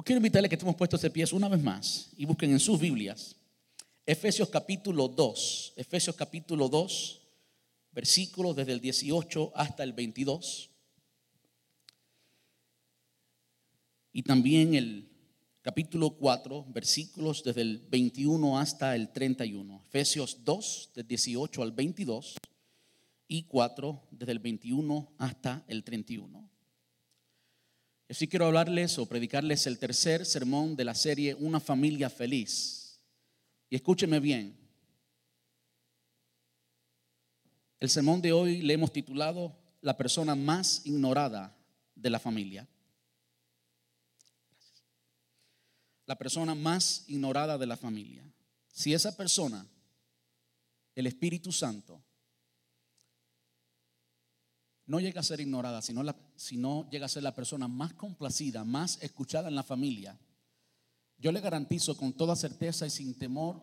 Os quiero invitarle que estemos puestos de pies una vez más y busquen en sus Biblias Efesios capítulo 2, Efesios capítulo 2, versículos desde el 18 hasta el 22. Y también el capítulo 4, versículos desde el 21 hasta el 31. Efesios 2, del 18 al 22 y 4, desde el 21 hasta el 31. Así quiero hablarles o predicarles el tercer sermón de la serie Una familia feliz. Y escúcheme bien. El sermón de hoy le hemos titulado La persona más ignorada de la familia. La persona más ignorada de la familia. Si esa persona, el Espíritu Santo, no llega a ser ignorada, sino, la, llega a ser la persona más complacida, más escuchada en la familia, yo le garantizo con toda certeza y sin temor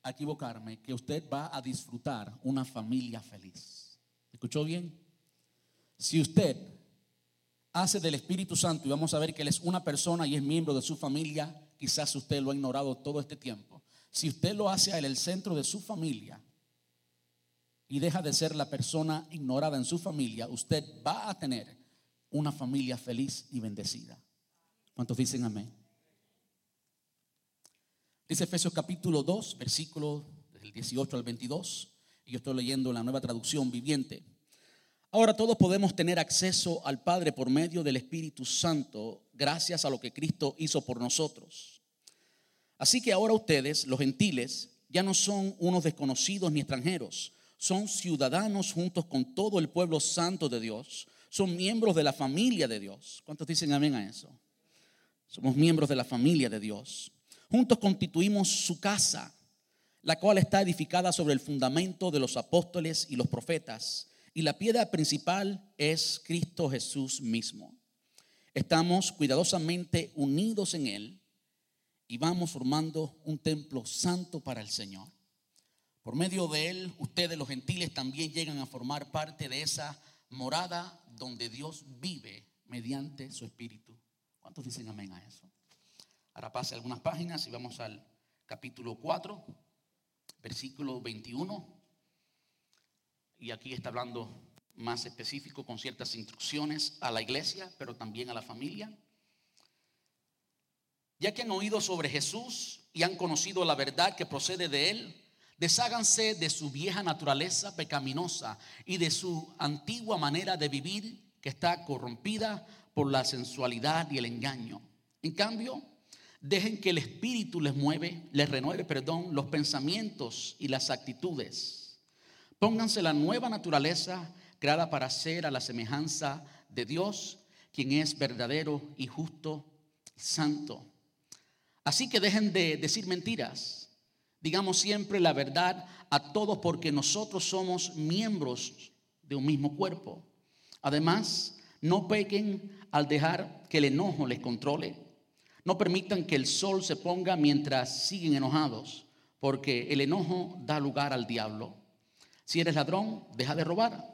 a equivocarme que usted va a disfrutar una familia feliz. ¿Escuchó bien? Si usted hace del Espíritu Santo y vamos a ver que Él es una persona y es miembro de su familia, quizás usted lo ha ignorado todo este tiempo. Si usted lo hace a Él el centro de su familia, y deja de ser la persona ignorada en su familia, usted va a tener una familia feliz y bendecida. ¿Cuántos dicen amén? Dice Efesios capítulo 2, versículo del 18 al 22, y yo estoy leyendo la nueva traducción viviente. Ahora todos podemos tener acceso al Padre por medio del Espíritu Santo, gracias a lo que Cristo hizo por nosotros. Así que ahora ustedes, los gentiles, ya no son unos desconocidos ni extranjeros son ciudadanos juntos con todo el pueblo santo de Dios, son miembros de la familia de Dios. ¿Cuántos dicen amén a eso? Somos miembros de la familia de Dios. Juntos constituimos su casa, la cual está edificada sobre el fundamento de los apóstoles y los profetas, y la piedra principal es Cristo Jesús mismo. Estamos cuidadosamente unidos en Él y vamos formando un templo santo para el Señor. Por medio de él, ustedes los gentiles también llegan a formar parte de esa morada donde Dios vive mediante su espíritu. ¿Cuántos dicen amén a eso? Ahora pase algunas páginas y vamos al capítulo 4, versículo 21. Y aquí está hablando más específico con ciertas instrucciones a la iglesia, pero también a la familia. Ya que han oído sobre Jesús y han conocido la verdad que procede de él, Desháganse de su vieja naturaleza pecaminosa y de su antigua manera de vivir que está corrompida por la sensualidad y el engaño. En cambio, dejen que el Espíritu les mueve, les renueve, perdón, los pensamientos y las actitudes. Pónganse la nueva naturaleza creada para ser a la semejanza de Dios, quien es verdadero y justo y santo. Así que dejen de decir mentiras Digamos siempre la verdad a todos porque nosotros somos miembros de un mismo cuerpo. Además, no pequen al dejar que el enojo les controle. No permitan que el sol se ponga mientras siguen enojados, porque el enojo da lugar al diablo. Si eres ladrón, deja de robar.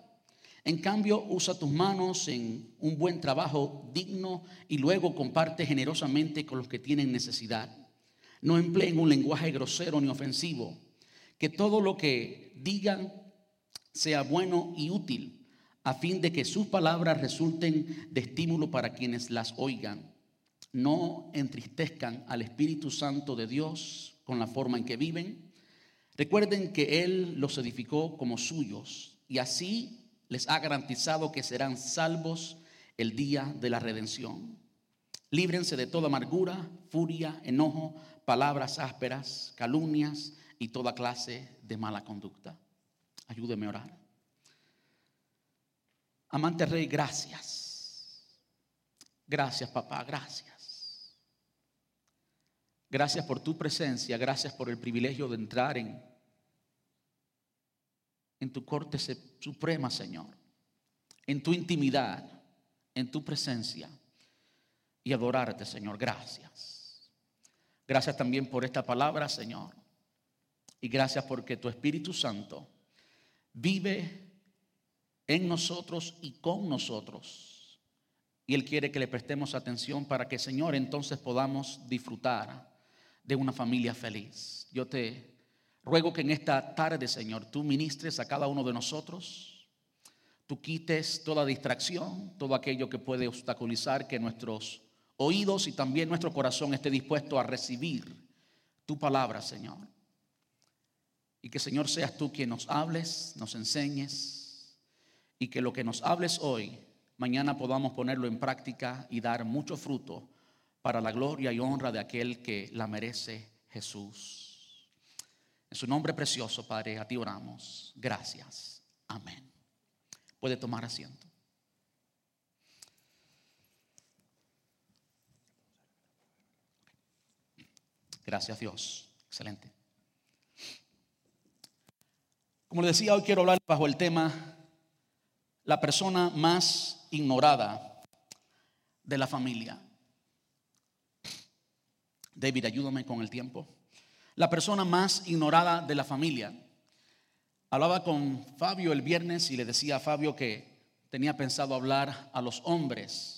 En cambio, usa tus manos en un buen trabajo digno y luego comparte generosamente con los que tienen necesidad. No empleen un lenguaje grosero ni ofensivo. Que todo lo que digan sea bueno y útil, a fin de que sus palabras resulten de estímulo para quienes las oigan. No entristezcan al Espíritu Santo de Dios con la forma en que viven. Recuerden que Él los edificó como suyos y así les ha garantizado que serán salvos el día de la redención. Líbrense de toda amargura, furia, enojo, palabras ásperas, calumnias y toda clase de mala conducta. Ayúdeme a orar. Amante Rey, gracias. Gracias, papá, gracias. Gracias por tu presencia, gracias por el privilegio de entrar en, en tu corte suprema, Señor, en tu intimidad, en tu presencia y adorarte, Señor. Gracias. Gracias también por esta palabra, Señor. Y gracias porque tu Espíritu Santo vive en nosotros y con nosotros. y Él quiere que le prestemos atención para que, Señor, entonces podamos disfrutar de una familia feliz. Yo te ruego que en esta tarde, Señor, tú ministres a cada uno de nosotros, tú quites toda distracción, todo aquello que puede obstaculizar que nuestros oídos y también nuestro corazón esté dispuesto a recibir tu palabra, Señor. Y que, Señor, seas tú quien nos hables, nos enseñes y que lo que nos hables hoy mañana podamos ponerlo en práctica y dar mucho fruto para la gloria y honra de aquel que la merece, Jesús. En su nombre precioso, Padre, a ti oramos. Gracias. Amén. Puede tomar asiento. Gracias Dios. Excelente. Como le decía, hoy quiero hablar bajo el tema la persona más ignorada de la familia. David, ayúdame con el tiempo. La persona más ignorada de la familia. Hablaba con Fabio el viernes y le decía a Fabio que tenía pensado hablar a los hombres.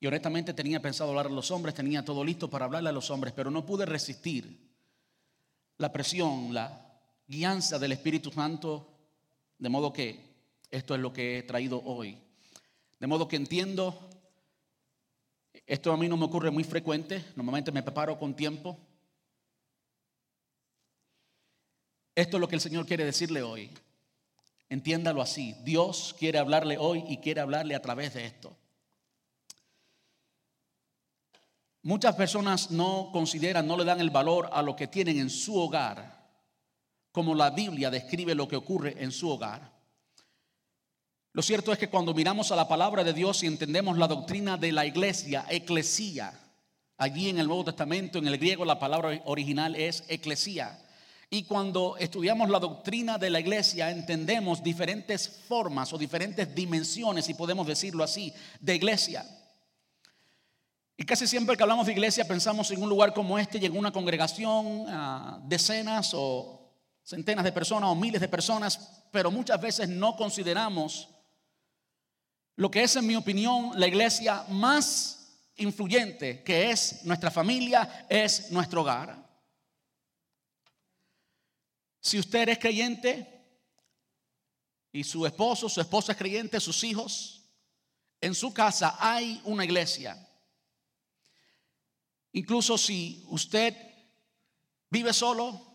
Y honestamente tenía pensado hablar a los hombres, tenía todo listo para hablarle a los hombres, pero no pude resistir la presión, la guianza del Espíritu Santo, de modo que esto es lo que he traído hoy. De modo que entiendo, esto a mí no me ocurre muy frecuente, normalmente me preparo con tiempo. Esto es lo que el Señor quiere decirle hoy. Entiéndalo así. Dios quiere hablarle hoy y quiere hablarle a través de esto. Muchas personas no consideran, no le dan el valor a lo que tienen en su hogar, como la Biblia describe lo que ocurre en su hogar. Lo cierto es que cuando miramos a la palabra de Dios y entendemos la doctrina de la iglesia, eclesía, allí en el Nuevo Testamento, en el griego la palabra original es eclesía. Y cuando estudiamos la doctrina de la iglesia, entendemos diferentes formas o diferentes dimensiones, si podemos decirlo así, de iglesia. Y casi siempre que hablamos de iglesia pensamos en un lugar como este y en una congregación, decenas o centenas de personas o miles de personas, pero muchas veces no consideramos lo que es, en mi opinión, la iglesia más influyente, que es nuestra familia, es nuestro hogar. Si usted es creyente y su esposo, su esposa es creyente, sus hijos, en su casa hay una iglesia. Incluso si usted vive solo,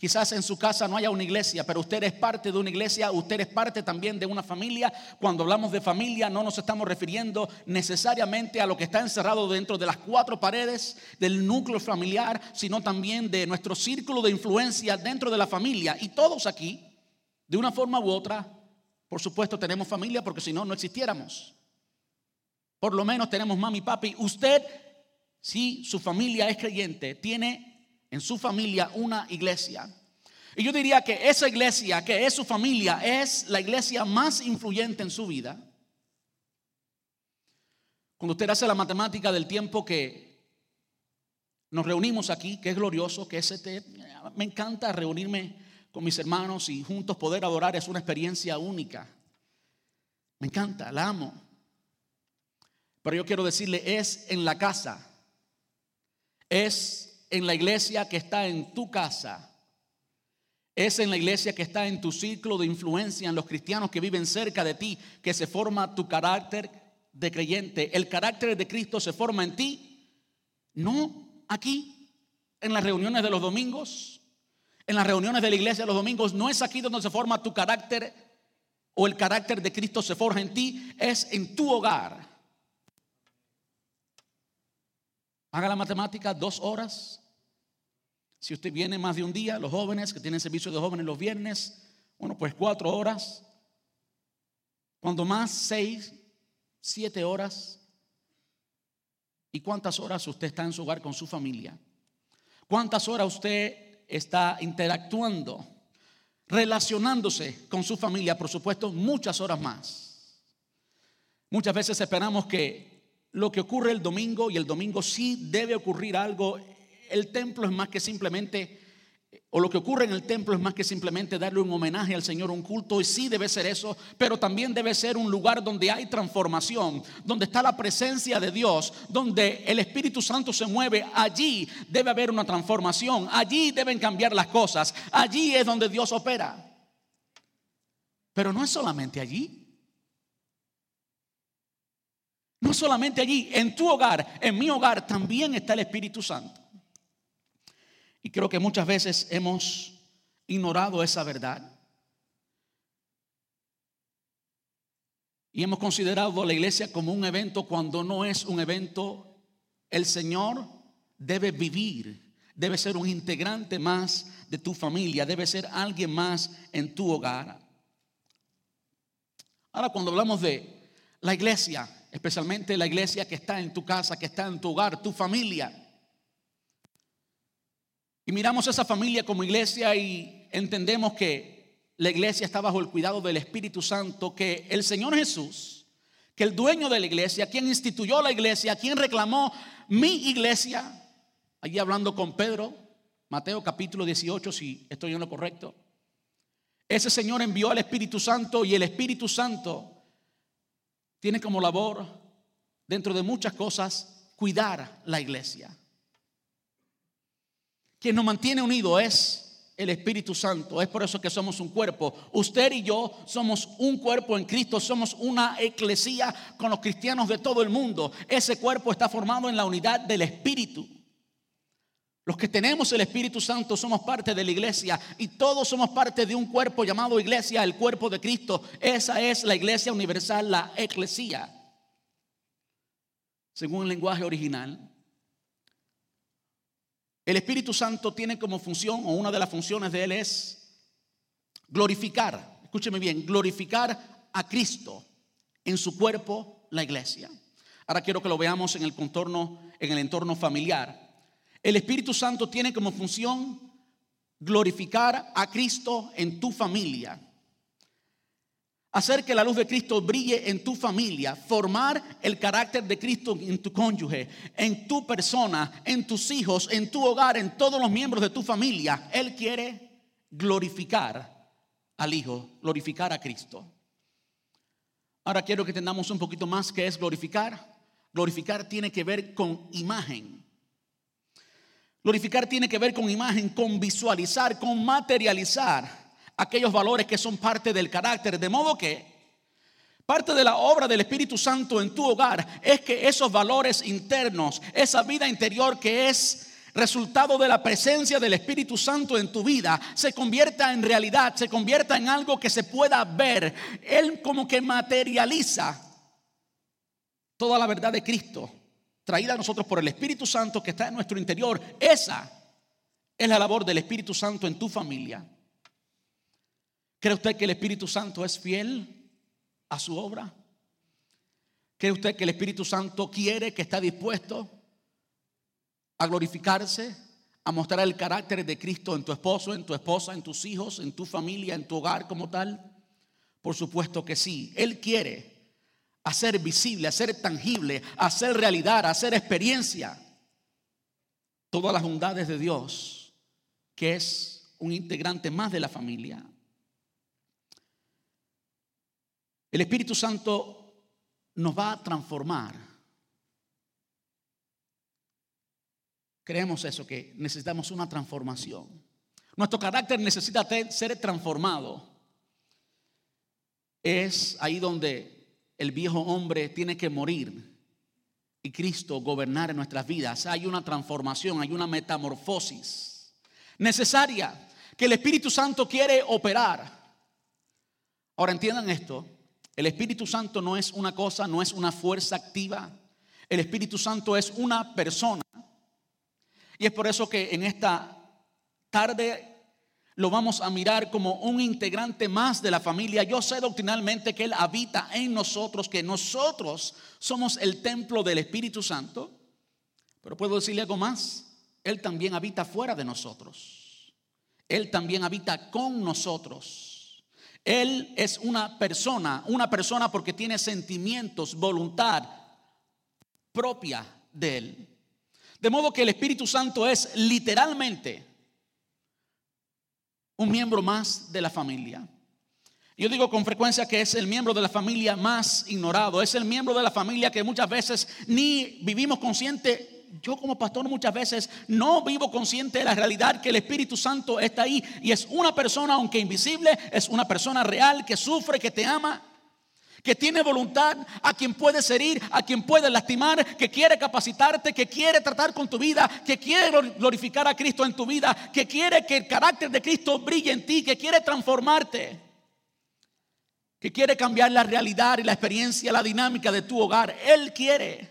Quizás en su casa no haya una iglesia, pero usted es parte de una iglesia, usted es parte también de una familia. Cuando hablamos de familia no nos estamos refiriendo necesariamente a lo que está encerrado dentro de las cuatro paredes del núcleo familiar, sino también de nuestro círculo de influencia dentro de la familia. Y todos aquí, de una forma u otra, por supuesto tenemos familia porque si no, no existiéramos. Por lo menos tenemos mami y papi. Usted, si su familia es creyente, tiene en su familia una iglesia. Y yo diría que esa iglesia, que es su familia, es la iglesia más influyente en su vida. Cuando usted hace la matemática del tiempo que nos reunimos aquí, que es glorioso, que es este, me encanta reunirme con mis hermanos y juntos poder adorar, es una experiencia única. Me encanta, la amo. Pero yo quiero decirle, es en la casa, es en la iglesia que está en tu casa. Es en la iglesia que está en tu ciclo de influencia, en los cristianos que viven cerca de ti, que se forma tu carácter de creyente. El carácter de Cristo se forma en ti, no aquí, en las reuniones de los domingos, en las reuniones de la iglesia de los domingos. No es aquí donde se forma tu carácter o el carácter de Cristo se forja en ti, es en tu hogar. Haga la matemática, dos horas si usted viene más de un día, los jóvenes que tienen servicio de jóvenes los viernes, bueno, pues cuatro horas. Cuando más, seis, siete horas. ¿Y cuántas horas usted está en su hogar con su familia? ¿Cuántas horas usted está interactuando, relacionándose con su familia? Por supuesto, muchas horas más. Muchas veces esperamos que lo que ocurre el domingo, y el domingo sí debe ocurrir algo el templo es más que simplemente o lo que ocurre en el templo es más que simplemente darle un homenaje al Señor, un culto, y sí debe ser eso, pero también debe ser un lugar donde hay transformación, donde está la presencia de Dios, donde el Espíritu Santo se mueve, allí debe haber una transformación, allí deben cambiar las cosas, allí es donde Dios opera. Pero no es solamente allí. No solamente allí, en tu hogar, en mi hogar también está el Espíritu Santo. Y creo que muchas veces hemos ignorado esa verdad. Y hemos considerado la iglesia como un evento cuando no es un evento. El Señor debe vivir, debe ser un integrante más de tu familia, debe ser alguien más en tu hogar. Ahora cuando hablamos de la iglesia, especialmente la iglesia que está en tu casa, que está en tu hogar, tu familia, y miramos esa familia como iglesia y entendemos que la iglesia está bajo el cuidado del Espíritu Santo, que el Señor Jesús, que el dueño de la iglesia, quien instituyó la iglesia, quien reclamó mi iglesia, allí hablando con Pedro, Mateo capítulo 18, si estoy en lo correcto, ese Señor envió al Espíritu Santo y el Espíritu Santo tiene como labor, dentro de muchas cosas, cuidar la iglesia. Quien nos mantiene unidos es el Espíritu Santo. Es por eso que somos un cuerpo. Usted y yo somos un cuerpo en Cristo. Somos una eclesía con los cristianos de todo el mundo. Ese cuerpo está formado en la unidad del Espíritu. Los que tenemos el Espíritu Santo somos parte de la iglesia y todos somos parte de un cuerpo llamado iglesia, el cuerpo de Cristo. Esa es la iglesia universal, la eclesía. Según el lenguaje original, el Espíritu Santo tiene como función, o una de las funciones de Él es glorificar, escúcheme bien, glorificar a Cristo en su cuerpo, la iglesia. Ahora quiero que lo veamos en el contorno, en el entorno familiar. El Espíritu Santo tiene como función glorificar a Cristo en tu familia. Hacer que la luz de Cristo brille en tu familia, formar el carácter de Cristo en tu cónyuge, en tu persona, en tus hijos, en tu hogar, en todos los miembros de tu familia. Él quiere glorificar al Hijo, glorificar a Cristo. Ahora quiero que entendamos un poquito más qué es glorificar. Glorificar tiene que ver con imagen. Glorificar tiene que ver con imagen, con visualizar, con materializar aquellos valores que son parte del carácter. De modo que parte de la obra del Espíritu Santo en tu hogar es que esos valores internos, esa vida interior que es resultado de la presencia del Espíritu Santo en tu vida, se convierta en realidad, se convierta en algo que se pueda ver. Él como que materializa toda la verdad de Cristo traída a nosotros por el Espíritu Santo que está en nuestro interior. Esa es la labor del Espíritu Santo en tu familia. ¿Cree usted que el Espíritu Santo es fiel a su obra? ¿Cree usted que el Espíritu Santo quiere, que está dispuesto a glorificarse, a mostrar el carácter de Cristo en tu esposo, en tu esposa, en tus hijos, en tu familia, en tu hogar como tal? Por supuesto que sí. Él quiere hacer visible, hacer tangible, hacer realidad, hacer experiencia todas las bondades de Dios, que es un integrante más de la familia. El Espíritu Santo nos va a transformar. Creemos eso, que necesitamos una transformación. Nuestro carácter necesita ser transformado. Es ahí donde el viejo hombre tiene que morir y Cristo gobernar en nuestras vidas. Hay una transformación, hay una metamorfosis necesaria que el Espíritu Santo quiere operar. Ahora entiendan esto, el Espíritu Santo no es una cosa, no es una fuerza activa. El Espíritu Santo es una persona. Y es por eso que en esta tarde lo vamos a mirar como un integrante más de la familia. Yo sé doctrinalmente que Él habita en nosotros, que nosotros somos el templo del Espíritu Santo. Pero puedo decirle algo más. Él también habita fuera de nosotros. Él también habita con nosotros. Él es una persona, una persona porque tiene sentimientos, voluntad propia de Él. De modo que el Espíritu Santo es literalmente un miembro más de la familia. Yo digo con frecuencia que es el miembro de la familia más ignorado, es el miembro de la familia que muchas veces ni vivimos consciente. Yo como pastor muchas veces no vivo consciente de la realidad que el Espíritu Santo está ahí y es una persona, aunque invisible, es una persona real que sufre, que te ama, que tiene voluntad, a quien puedes herir, a quien puedes lastimar, que quiere capacitarte, que quiere tratar con tu vida, que quiere glorificar a Cristo en tu vida, que quiere que el carácter de Cristo brille en ti, que quiere transformarte que quiere cambiar la realidad y la experiencia, la dinámica de tu hogar. Él quiere.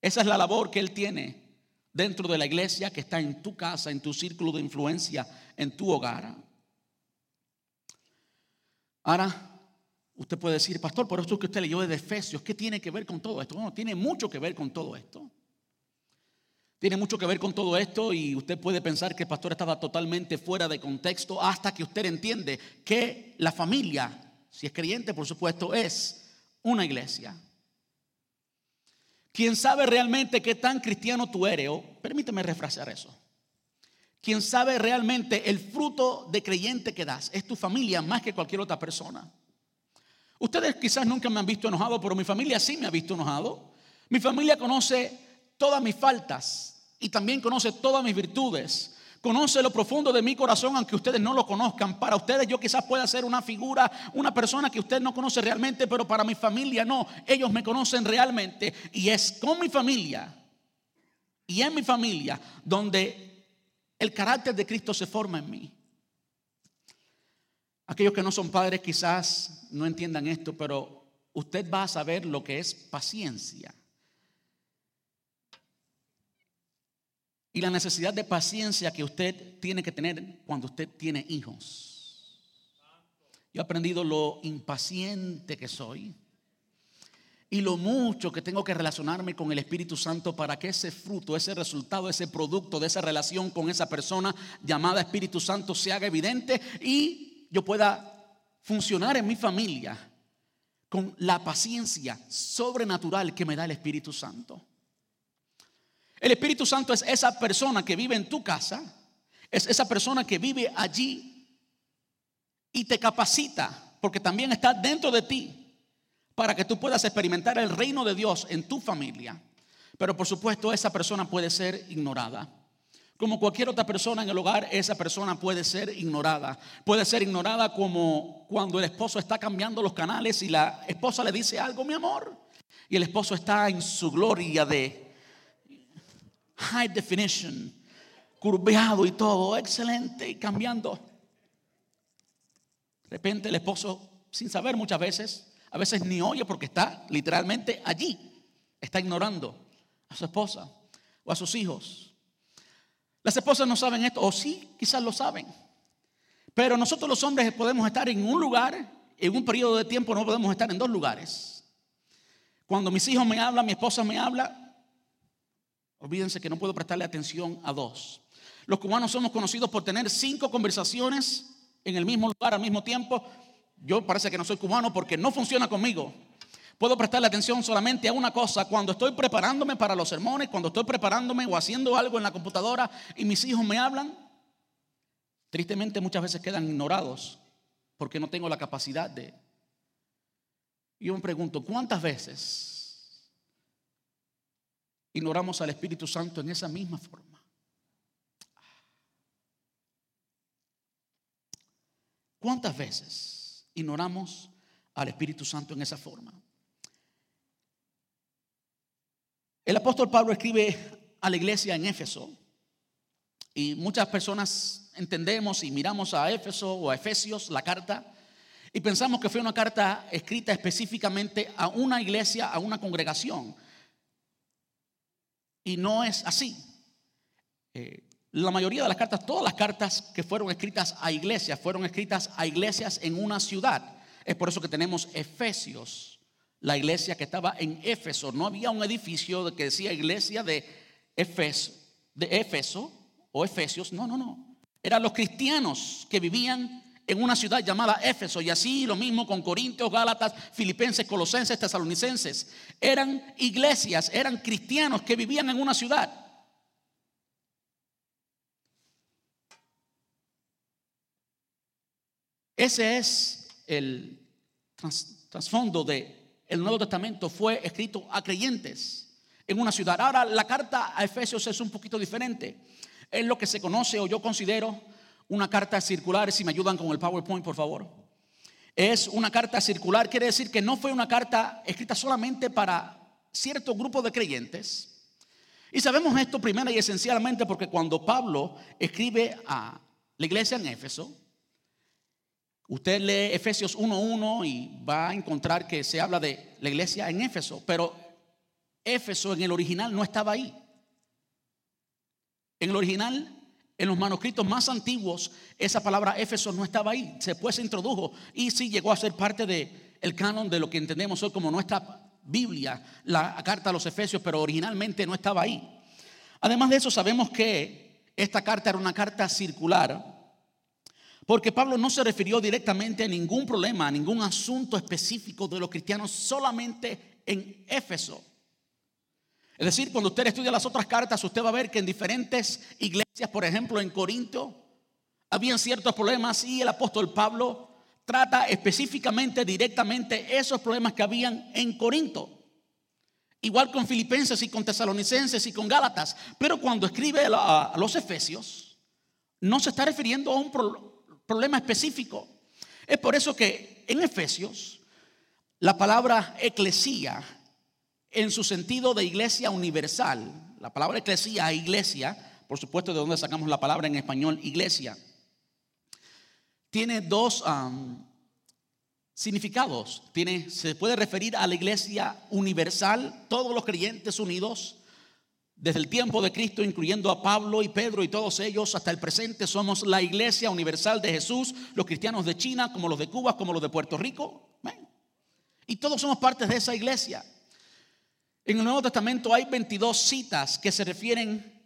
Esa es la labor que Él tiene dentro de la iglesia que está en tu casa, en tu círculo de influencia, en tu hogar. Ahora, usted puede decir, pastor, por esto que usted leyó de Efesios, ¿qué tiene que ver con todo esto? Bueno, tiene mucho que ver con todo esto. Tiene mucho que ver con todo esto y usted puede pensar que el pastor estaba totalmente fuera de contexto hasta que usted entiende que la familia, si es creyente por supuesto, es una iglesia. Quien sabe realmente qué tan cristiano tú eres, o permíteme refrasear eso. Quien sabe realmente el fruto de creyente que das es tu familia más que cualquier otra persona. Ustedes quizás nunca me han visto enojado, pero mi familia sí me ha visto enojado. Mi familia conoce todas mis faltas y también conoce todas mis virtudes. Conoce lo profundo de mi corazón, aunque ustedes no lo conozcan. Para ustedes yo quizás pueda ser una figura, una persona que usted no conoce realmente, pero para mi familia no. Ellos me conocen realmente y es con mi familia y en mi familia donde el carácter de Cristo se forma en mí. Aquellos que no son padres quizás no entiendan esto, pero usted va a saber lo que es paciencia. y la necesidad de paciencia que usted tiene que tener cuando usted tiene hijos. Yo he aprendido lo impaciente que soy y lo mucho que tengo que relacionarme con el Espíritu Santo para que ese fruto, ese resultado, ese producto de esa relación con esa persona llamada Espíritu Santo se haga evidente y yo pueda funcionar en mi familia con la paciencia sobrenatural que me da el Espíritu Santo. El Espíritu Santo es esa persona que vive en tu casa, es esa persona que vive allí y te capacita, porque también está dentro de ti, para que tú puedas experimentar el reino de Dios en tu familia. Pero por supuesto esa persona puede ser ignorada. Como cualquier otra persona en el hogar, esa persona puede ser ignorada. Puede ser ignorada como cuando el esposo está cambiando los canales y la esposa le dice algo, mi amor. Y el esposo está en su gloria de high definition, curveado y todo, excelente y cambiando. De repente el esposo, sin saber muchas veces, a veces ni oye porque está literalmente allí, está ignorando a su esposa o a sus hijos. Las esposas no saben esto, o sí, quizás lo saben. Pero nosotros los hombres podemos estar en un lugar, en un periodo de tiempo no podemos estar en dos lugares. Cuando mis hijos me hablan, mi esposa me habla, Olvídense que no puedo prestarle atención a dos. Los cubanos somos conocidos por tener cinco conversaciones en el mismo lugar al mismo tiempo. Yo parece que no soy cubano porque no funciona conmigo. Puedo prestarle atención solamente a una cosa. Cuando estoy preparándome para los sermones, cuando estoy preparándome o haciendo algo en la computadora y mis hijos me hablan, tristemente muchas veces quedan ignorados porque no tengo la capacidad de... Yo me pregunto, ¿cuántas veces ignoramos al Espíritu Santo en esa misma forma. ¿Cuántas veces ignoramos al Espíritu Santo en esa forma? El apóstol Pablo escribe a la iglesia en Éfeso y muchas personas entendemos y miramos a Éfeso o a Efesios, la carta, y pensamos que fue una carta escrita específicamente a una iglesia, a una congregación. Y no es así. Eh, la mayoría de las cartas, todas las cartas que fueron escritas a iglesias, fueron escritas a iglesias en una ciudad. Es por eso que tenemos Efesios, la iglesia que estaba en Éfeso. No había un edificio que decía iglesia de Éfeso, de Éfeso o Efesios. No, no, no. Eran los cristianos que vivían en una ciudad llamada Éfeso. Y así lo mismo con Corintios, Gálatas, Filipenses, Colosenses, Tesalonicenses. Eran iglesias, eran cristianos que vivían en una ciudad. Ese es el trasfondo de el Nuevo Testamento fue escrito a creyentes en una ciudad. Ahora la carta a Efesios es un poquito diferente. Es lo que se conoce o yo considero una carta circular. Si me ayudan con el PowerPoint, por favor. Es una carta circular, quiere decir que no fue una carta escrita solamente para cierto grupo de creyentes. Y sabemos esto primero y esencialmente porque cuando Pablo escribe a la iglesia en Éfeso, usted lee Efesios 1.1 y va a encontrar que se habla de la iglesia en Éfeso, pero Éfeso en el original no estaba ahí. En el original, en los manuscritos más antiguos, esa palabra Éfeso no estaba ahí. Después se introdujo y sí llegó a ser parte del el canon de lo que entendemos hoy como nuestra Biblia, la carta a los Efesios, pero originalmente no estaba ahí. Además de eso, sabemos que esta carta era una carta circular, porque Pablo no se refirió directamente a ningún problema, a ningún asunto específico de los cristianos, solamente en Éfeso. Es decir, cuando usted estudia las otras cartas, usted va a ver que en diferentes iglesias, por ejemplo en Corinto, habían ciertos problemas y el apóstol Pablo trata específicamente, directamente esos problemas que habían en Corinto. Igual con Filipenses y con Tesalonicenses y con Gálatas. Pero cuando escribe a los Efesios, no se está refiriendo a un problema específico. Es por eso que en Efesios, la palabra eclesía en su sentido de iglesia universal. La palabra eclesia, iglesia, por supuesto de donde sacamos la palabra en español, iglesia, tiene dos significados. Tiene, se puede referir a la iglesia universal, todos los creyentes unidos, desde el tiempo de Cristo, incluyendo a Pablo y Pedro y todos ellos, hasta el presente, somos la iglesia universal de Jesús, los cristianos de China, como los de Cuba, como los de Puerto Rico. Y todos somos partes de esa iglesia. En el Nuevo Testamento hay 22 citas que se refieren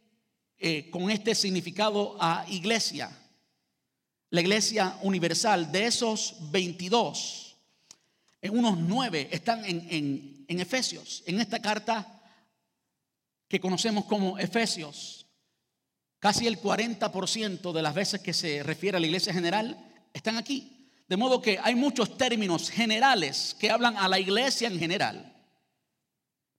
eh, con este significado a iglesia, la iglesia universal. De esos 22, en unos 9 están en Efesios, en esta carta que conocemos como Efesios. Casi el 40% de las veces que se refiere a la iglesia general están aquí. De modo que hay muchos términos generales que hablan a la iglesia en general.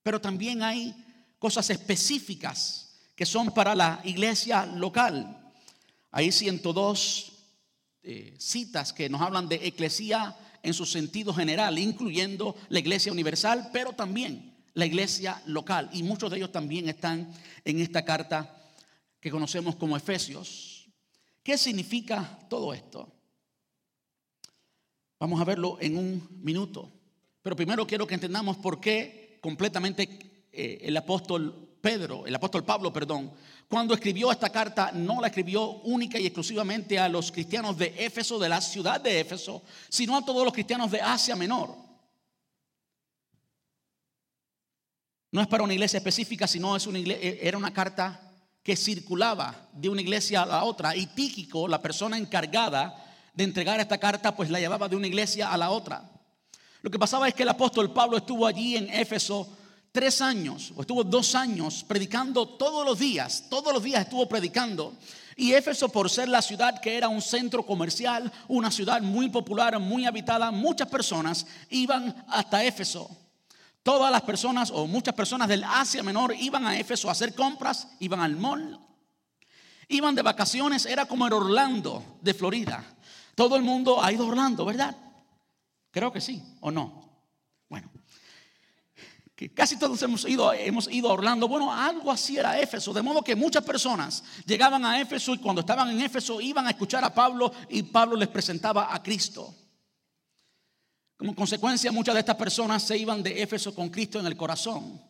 Pero también hay cosas específicas que son para la iglesia local. Hay 102 eh, citas que nos hablan de eclesía en su sentido general, incluyendo la iglesia universal, pero también la iglesia local. Y muchos de ellos también están en esta carta que conocemos como Efesios. ¿Qué significa todo esto? Vamos a verlo en un minuto. Pero primero quiero que entendamos por qué completamente eh, el apóstol Pedro, el apóstol Pablo, perdón, cuando escribió esta carta, no la escribió única y exclusivamente a los cristianos de Éfeso, de la ciudad de Éfeso, sino a todos los cristianos de Asia Menor. No es para una iglesia específica, sino es una eh, era una carta que circulaba de una iglesia a la otra. Y Tíquico, la persona encargada de entregar esta carta, pues la llevaba de una iglesia a la otra. Lo que pasaba es que el apóstol Pablo estuvo allí en Éfeso tres años, o estuvo dos años predicando todos los días, todos los días estuvo predicando. Y Éfeso, por ser la ciudad que era un centro comercial, una ciudad muy popular, muy habitada, muchas personas iban hasta Éfeso. Todas las personas o muchas personas del Asia Menor iban a Éfeso a hacer compras, iban al mall, iban de vacaciones, era como el Orlando de Florida. Todo el mundo ha ido a Orlando, ¿verdad? Creo que sí, ¿o no? Bueno, casi todos hemos ido, hemos ido a Orlando. Bueno, algo así era Éfeso, de modo que muchas personas llegaban a Éfeso y cuando estaban en Éfeso iban a escuchar a Pablo y Pablo les presentaba a Cristo. Como consecuencia, muchas de estas personas se iban de Éfeso con Cristo en el corazón.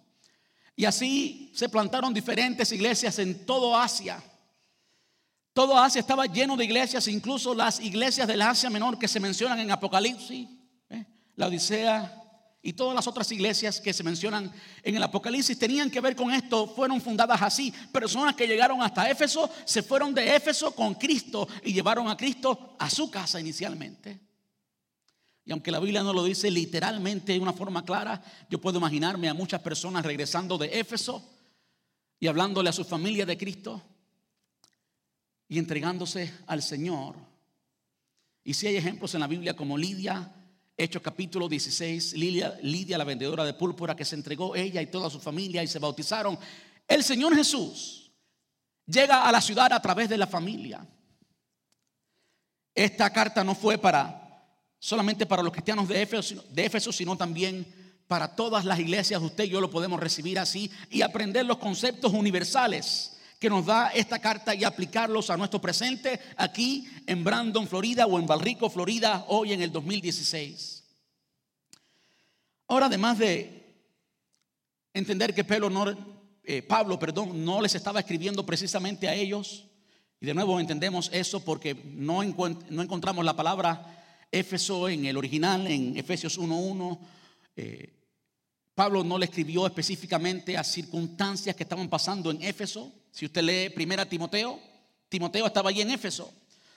Y así se plantaron diferentes iglesias en todo Asia. Todo Asia estaba lleno de iglesias, incluso las iglesias del Asia Menor que se mencionan en Apocalipsis la Odisea y todas las otras iglesias que se mencionan en el Apocalipsis tenían que ver con esto, fueron fundadas así. Personas que llegaron hasta Éfeso, se fueron de Éfeso con Cristo y llevaron a Cristo a su casa inicialmente. Y aunque la Biblia no lo dice literalmente de una forma clara, yo puedo imaginarme a muchas personas regresando de Éfeso y hablándole a su familia de Cristo y entregándose al Señor Y si hay ejemplos en la Biblia como Lidia, Hechos capítulo 16, Lidia, Lidia, la vendedora de púrpura que se entregó ella y toda su familia y se bautizaron. El Señor Jesús llega a la ciudad a través de la familia. Esta carta no fue para solamente para los cristianos de Éfeso, de Éfeso, sino también para todas las iglesias. Usted y yo lo podemos recibir así y aprender los conceptos universales que nos da esta carta y aplicarlos a nuestro presente aquí en Brandon, Florida o en Valrico, Florida, hoy en el 2016. Ahora, además de entender que eh, Pablo perdón, no les estaba escribiendo precisamente a ellos, y de nuevo entendemos eso porque no, no encontramos la palabra Éfeso en el original, en Efesios 1.1. Eh, Pablo no le escribió específicamente a circunstancias que estaban pasando en Éfeso. Si usted lee primera Timoteo, Timoteo estaba allí en Éfeso.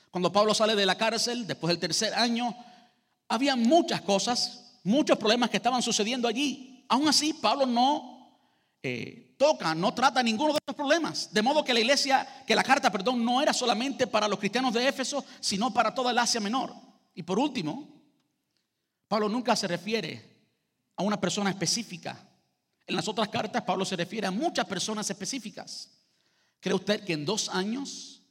Cuando Pablo sale de la cárcel, después del tercer año, había muchas cosas, muchos problemas que estaban sucediendo allí. Aún así, Pablo no eh, toca, no trata ninguno de estos problemas. De modo que la iglesia, que la carta, perdón, no era solamente para los cristianos de Éfeso, sino para toda el Asia Menor. Y por último, Pablo nunca se refiere a una persona específica. En las otras cartas Pablo se refiere a muchas personas específicas. ¿Cree usted que en dos años,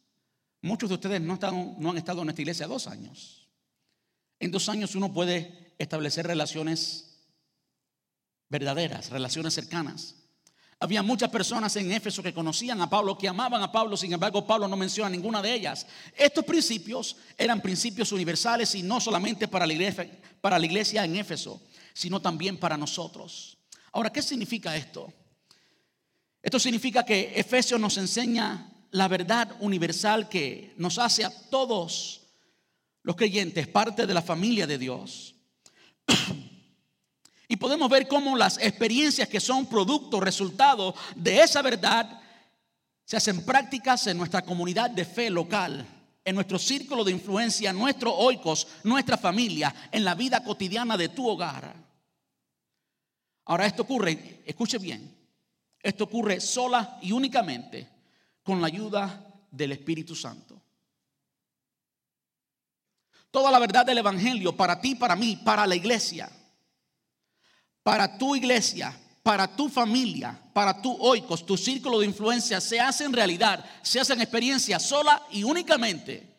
muchos de ustedes no, no han estado en esta iglesia dos años? En dos años uno puede establecer relaciones verdaderas, relaciones cercanas. Había muchas personas en Éfeso que conocían a Pablo, que amaban a Pablo, sin embargo Pablo no menciona ninguna de ellas. Estos principios eran principios universales y no solamente para la iglesia, en Éfeso, sino también para nosotros. Ahora, ¿qué significa esto? Esto significa que Efesios nos enseña la verdad universal que nos hace a todos los creyentes parte de la familia de Dios. Y podemos ver cómo las experiencias que son producto, resultado de esa verdad, se hacen prácticas en nuestra comunidad de fe local, en nuestro círculo de influencia, nuestro oikos, nuestra familia, en la vida cotidiana de tu hogar. Ahora esto ocurre, escuche bien, esto ocurre sola y únicamente con la ayuda del Espíritu Santo. Toda la verdad del Evangelio para ti, para mí, para la iglesia, para tu iglesia, para tu familia, para tu oikos, tu círculo de influencia, se hace en realidad, se hace en experiencia sola y únicamente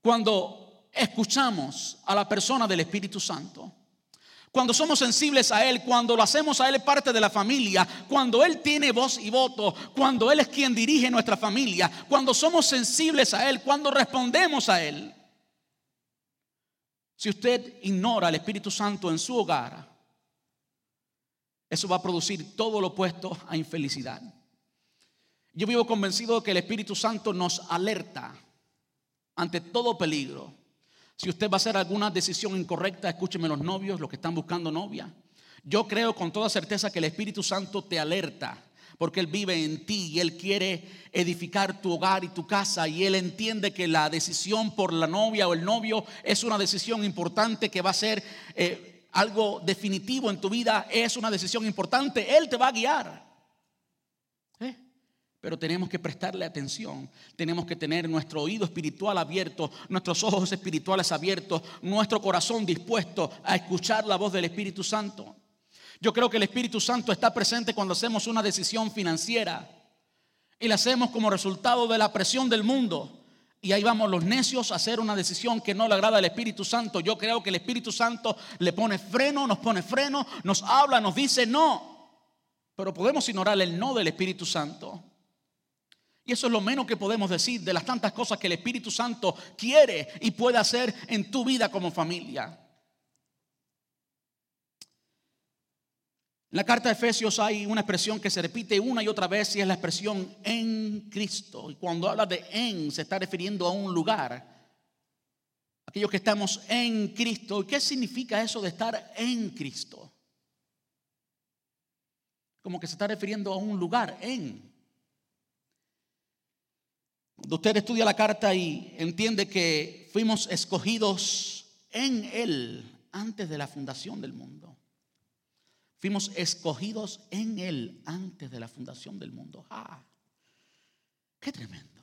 cuando escuchamos a la persona del Espíritu Santo. Cuando somos sensibles a Él, cuando lo hacemos a Él parte de la familia, cuando Él tiene voz y voto, cuando Él es quien dirige nuestra familia, cuando somos sensibles a Él, cuando respondemos a Él. Si usted ignora al Espíritu Santo en su hogar, eso va a producir todo lo opuesto a infelicidad. Yo vivo convencido de que el Espíritu Santo nos alerta ante todo peligro si usted va a hacer alguna decisión incorrecta, escúcheme los novios, los que están buscando novia. Yo creo con toda certeza que el Espíritu Santo te alerta, porque Él vive en ti y Él quiere edificar tu hogar y tu casa y Él entiende que la decisión por la novia o el novio es una decisión importante que va a ser eh, algo definitivo en tu vida, es una decisión importante, Él te va a guiar pero tenemos que prestarle atención, tenemos que tener nuestro oído espiritual abierto, nuestros ojos espirituales abiertos, nuestro corazón dispuesto a escuchar la voz del Espíritu Santo. Yo creo que el Espíritu Santo está presente cuando hacemos una decisión financiera y la hacemos como resultado de la presión del mundo. Y ahí vamos los necios a hacer una decisión que no le agrada al Espíritu Santo. Yo creo que el Espíritu Santo le pone freno, nos pone freno, nos habla, nos dice no. Pero podemos ignorar el no del Espíritu Santo. Y eso es lo menos que podemos decir de las tantas cosas que el Espíritu Santo quiere y puede hacer en tu vida como familia. En la carta de Efesios hay una expresión que se repite una y otra vez y es la expresión en Cristo. Y cuando habla de en se está refiriendo a un lugar. Aquellos que estamos en Cristo. ¿Y qué significa eso de estar en Cristo? Como que se está refiriendo a un lugar en. Usted estudia la carta y entiende que fuimos escogidos en Él antes de la fundación del mundo. Fuimos escogidos en Él antes de la fundación del mundo. ¡Ah! ¡Qué tremendo!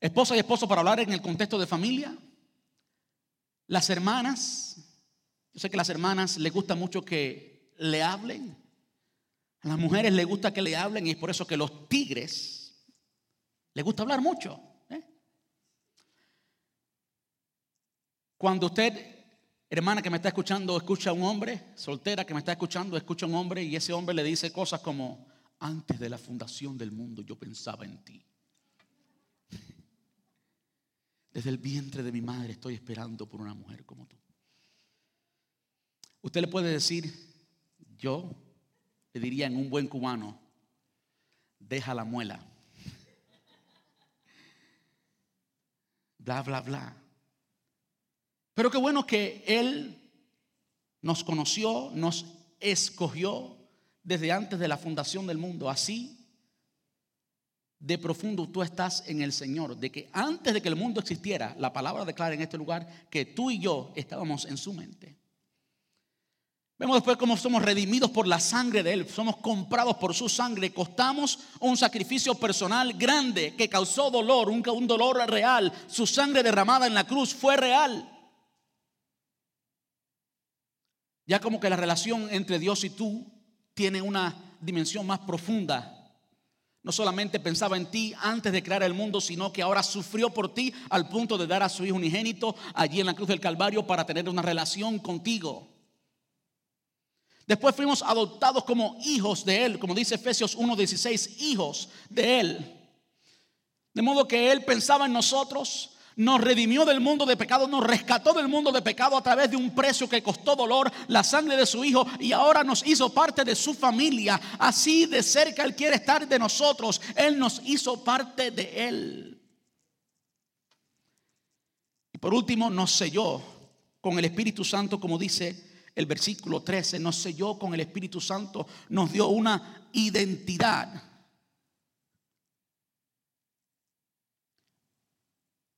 Esposa y esposo para hablar en el contexto de familia. Las hermanas, yo sé que a las hermanas les gusta mucho que le hablen. A las mujeres les gusta que le hablen y es por eso que los tigres les gusta hablar mucho. ¿eh? Cuando usted, hermana que me está escuchando, escucha a un hombre, soltera que me está escuchando, escucha a un hombre y ese hombre le dice cosas como, antes de la fundación del mundo yo pensaba en ti. Desde el vientre de mi madre estoy esperando por una mujer como tú. Usted le puede decir, yo le diría en un buen cubano, deja la muela. Bla, bla, bla. Pero qué bueno que Él nos conoció, nos escogió desde antes de la fundación del mundo. Así de profundo tú estás en el Señor, de que antes de que el mundo existiera, la palabra declara en este lugar que tú y yo estábamos en su mente. Vemos después cómo somos redimidos por la sangre de Él, somos comprados por su sangre, costamos un sacrificio personal grande que causó dolor, un, dolor real. Su sangre derramada en la cruz fue real. Ya como que la relación entre Dios y tú tiene una dimensión más profunda no solamente pensaba en ti antes de crear el mundo, sino que ahora sufrió por ti al punto de dar a su Hijo unigénito allí en la cruz del Calvario para tener una relación contigo. Después fuimos adoptados como hijos de Él, como dice Efesios 1:16, hijos de Él. De modo que Él pensaba en nosotros, nos redimió del mundo de pecado, nos rescató del mundo de pecado a través de un precio que costó dolor, la sangre de su Hijo, y ahora nos hizo parte de su familia. Así de cerca Él quiere estar de nosotros. Él nos hizo parte de Él. Y por último, nos selló con el Espíritu Santo, como dice el versículo 13, nos selló con el Espíritu Santo, nos dio una identidad.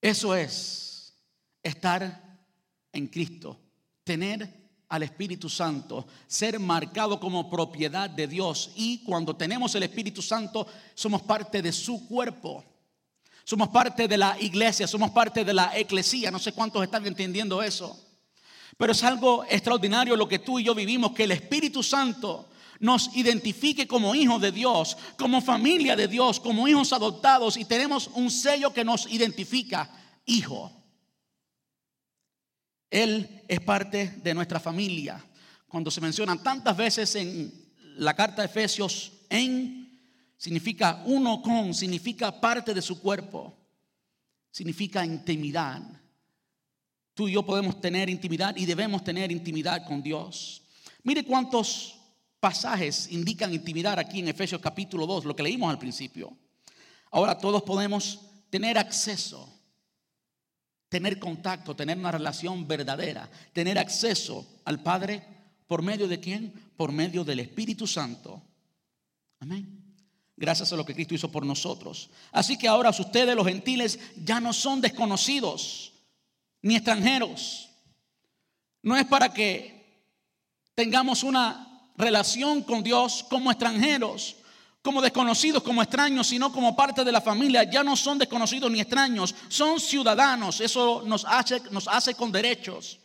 Eso es estar en Cristo, tener al Espíritu Santo, ser marcado como propiedad de Dios. Y cuando tenemos el Espíritu Santo, somos parte de su cuerpo. Somos parte de la iglesia, somos parte de la eclesía. No sé cuántos están entendiendo eso. Pero es algo extraordinario lo que tú y yo vivimos, que el Espíritu Santo nos identifique como hijos de Dios, como familia de Dios, como hijos adoptados y tenemos un sello que nos identifica, hijo. Él es parte de nuestra familia. Cuando se menciona tantas veces en la carta de Efesios, en significa uno con, significa parte de su cuerpo, significa intimidad. Tú y yo podemos tener intimidad y debemos tener intimidad con Dios. Mire cuántos pasajes indican intimidad aquí en Efesios capítulo 2, lo que leímos al principio. Ahora todos podemos tener acceso, tener contacto, tener una relación verdadera, tener acceso al Padre por medio de quién? Por medio del Espíritu Santo. Amén. Gracias a lo que Cristo hizo por nosotros. Así que ahora ustedes los gentiles ya no son desconocidos ni extranjeros. No es para que tengamos una relación con Dios como extranjeros, como desconocidos, como extraños, sino como parte de la familia. Ya no son desconocidos ni extraños, son ciudadanos. Eso nos hace, nos hace con derechos.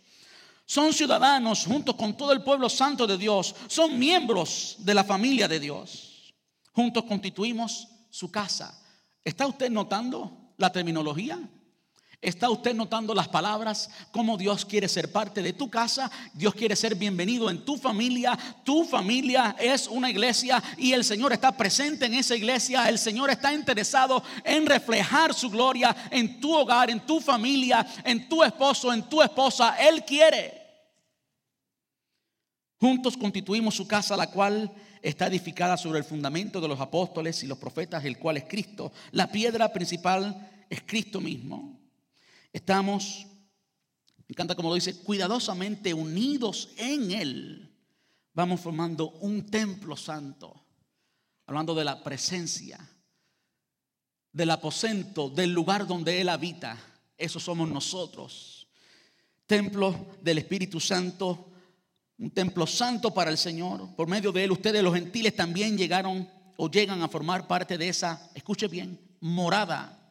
Son ciudadanos junto con todo el pueblo santo de Dios. Son miembros de la familia de Dios. Juntos constituimos su casa. ¿Está usted notando la terminología? ¿Está usted notando las palabras? Cómo Dios quiere ser parte de tu casa. Dios quiere ser bienvenido en tu familia. Tu familia es una iglesia y el Señor está presente en esa iglesia. El Señor está interesado en reflejar su gloria en tu hogar, en tu familia, en tu esposo, en tu esposa. Él quiere. Juntos constituimos su casa, la cual está edificada sobre el fundamento de los apóstoles y los profetas, el cual es Cristo. La piedra principal es Cristo mismo. Estamos, me encanta como lo dice, cuidadosamente unidos en Él. Vamos formando un templo santo, hablando de la presencia, del aposento, del lugar donde Él habita. Eso somos nosotros. Templo del Espíritu Santo, un templo santo para el Señor. Por medio de Él, ustedes los gentiles también llegaron o llegan a formar parte de esa, escuche bien, morada